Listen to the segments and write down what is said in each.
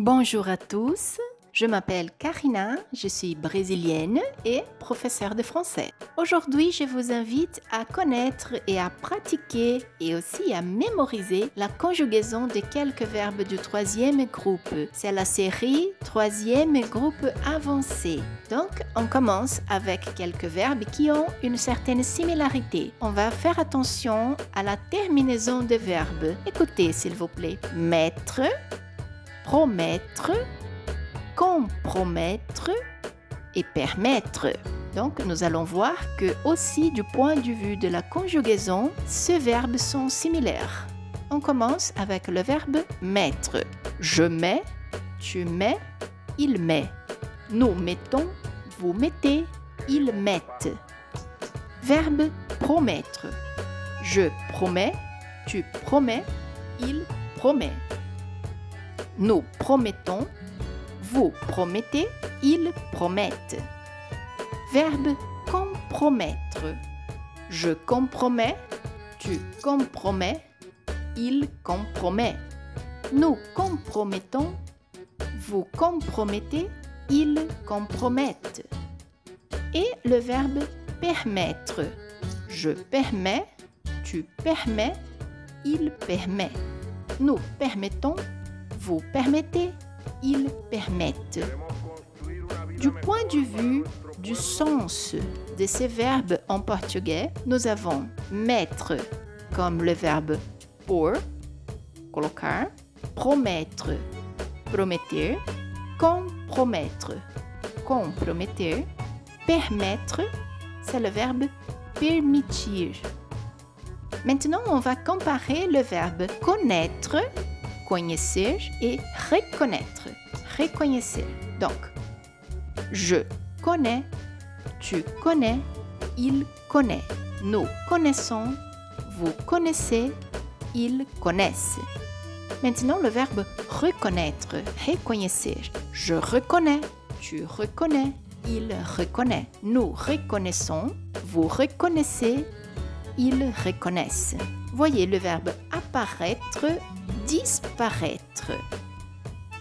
Bonjour à tous, je m'appelle Karina, je suis brésilienne et professeure de français. Aujourd'hui, je vous invite à connaître et à pratiquer et aussi à mémoriser la conjugaison de quelques verbes du troisième groupe. C'est la série troisième groupe avancé. Donc, on commence avec quelques verbes qui ont une certaine similarité. On va faire attention à la terminaison des verbes. Écoutez, s'il vous plaît. Mettre, promettre, compromettre et permettre. Donc, nous allons voir que aussi du point de vue de la conjugaison, ces verbes sont similaires. On commence avec le verbe mettre. Je mets, tu mets, il met. Nous mettons, vous mettez, ils mettent. Verbe promettre. Je promets, tu promets, il promet. Nous promettons, vous promettez, ils promettent. Verbe compromettre. Je compromets, tu compromets, il compromet. Nous compromettons, vous compromettez, ils compromettent. Et le verbe permettre. Je permets, tu permets, il permet. Nous permettons, vous permettez, ils permettent. Du point de vue du sens de ces verbes en portugais, nous avons mettre comme le verbe pour, colocar, promettre, prometer, compromettre, comprometer, permettre, c'est le verbe permitir. Maintenant, on va comparer le verbe connaître conhecer et reconnaître. Reconnaître. Donc, je connais, tu connais, il connaît. Nous connaissons, vous connaissez, ils connaissent. Maintenant, le verbe reconnaître, reconnaître. Je reconnais, tu reconnais, il reconnaît. Nous reconnaissons, vous reconnaissez, ils reconnaissent. Voyez le verbe apparaître disparaître.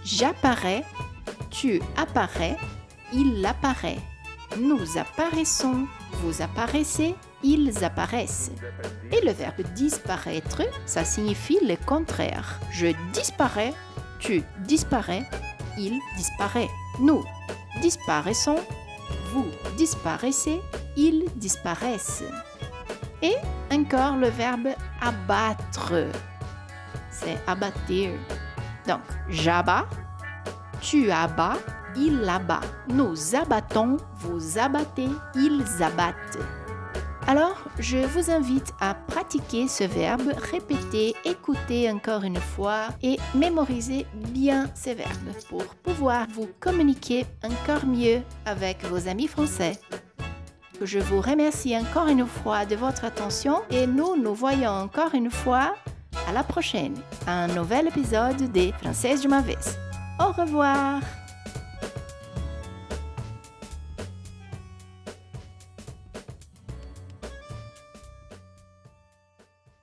J'apparais, tu apparais, il apparaît. Nous apparaissons, vous apparaissez, ils apparaissent. Et le verbe disparaître, ça signifie le contraire. Je disparais, tu disparais, il disparaît. Nous disparaissons, vous disparaissez, ils disparaissent. Et encore le verbe abattre c'est abattre. Donc, j'abats, tu abats, il abat. Nous abattons, vous abattez, ils abattent. Alors, je vous invite à pratiquer ce verbe, répéter, écouter encore une fois et mémoriser bien ces verbes pour pouvoir vous communiquer encore mieux avec vos amis français. Je vous remercie encore une fois de votre attention et nous nous voyons encore une fois à la prochaine, un nouvel épisode des Françaises de ma. Au revoir!